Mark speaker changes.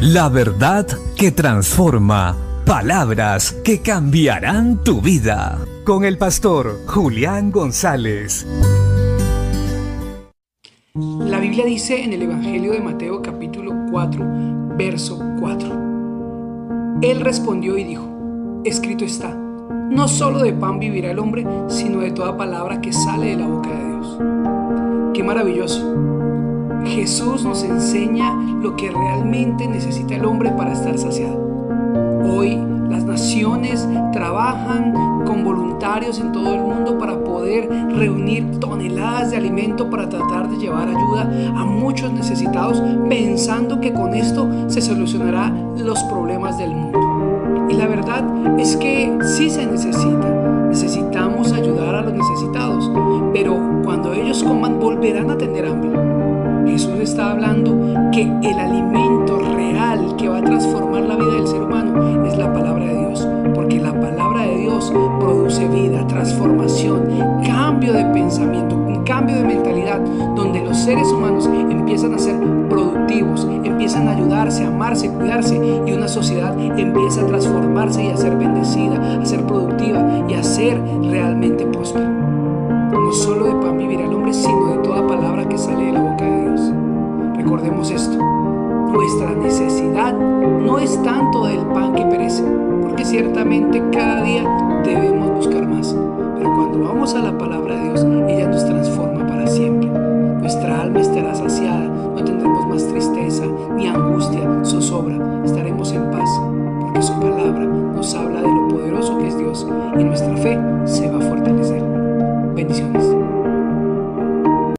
Speaker 1: La verdad que transforma. Palabras que cambiarán tu vida. Con el pastor Julián González. La
Speaker 2: Biblia dice en el Evangelio de Mateo capítulo 4, verso 4. Él respondió y dijo, escrito está, no solo de pan vivirá el hombre, sino de toda palabra que sale de la boca de Dios. Qué maravilloso Jesús nos enseña lo que realmente necesita el hombre para estar saciado. Hoy las naciones trabajan con voluntarios en todo el mundo para poder reunir toneladas de alimento para tratar de llevar ayuda a muchos necesitados, pensando que con esto se solucionarán los problemas del mundo. Y la verdad es que sí se necesita. Necesitamos ayudar a los necesitados, pero cuando ellos coman volverán a tener hambre. Jesús está hablando que el alimento real que va a transformar la vida del ser humano es la palabra de Dios, porque la palabra de Dios produce vida, transformación, cambio de pensamiento, un cambio de mentalidad, donde los seres humanos empiezan a ser productivos, empiezan a ayudarse, a amarse, cuidarse y una sociedad empieza a transformarse y a ser bendecida, a ser productiva y a ser realmente próspera. necesidad no es tanto del pan que perece, porque ciertamente cada día debemos buscar más. Pero cuando vamos a la palabra de Dios, ella nos transforma para siempre. Nuestra alma estará saciada, no tendremos más tristeza, ni angustia, zozobra, estaremos en paz, porque su palabra nos habla de lo poderoso que es Dios y nuestra fe se va a fortalecer. Bendiciones.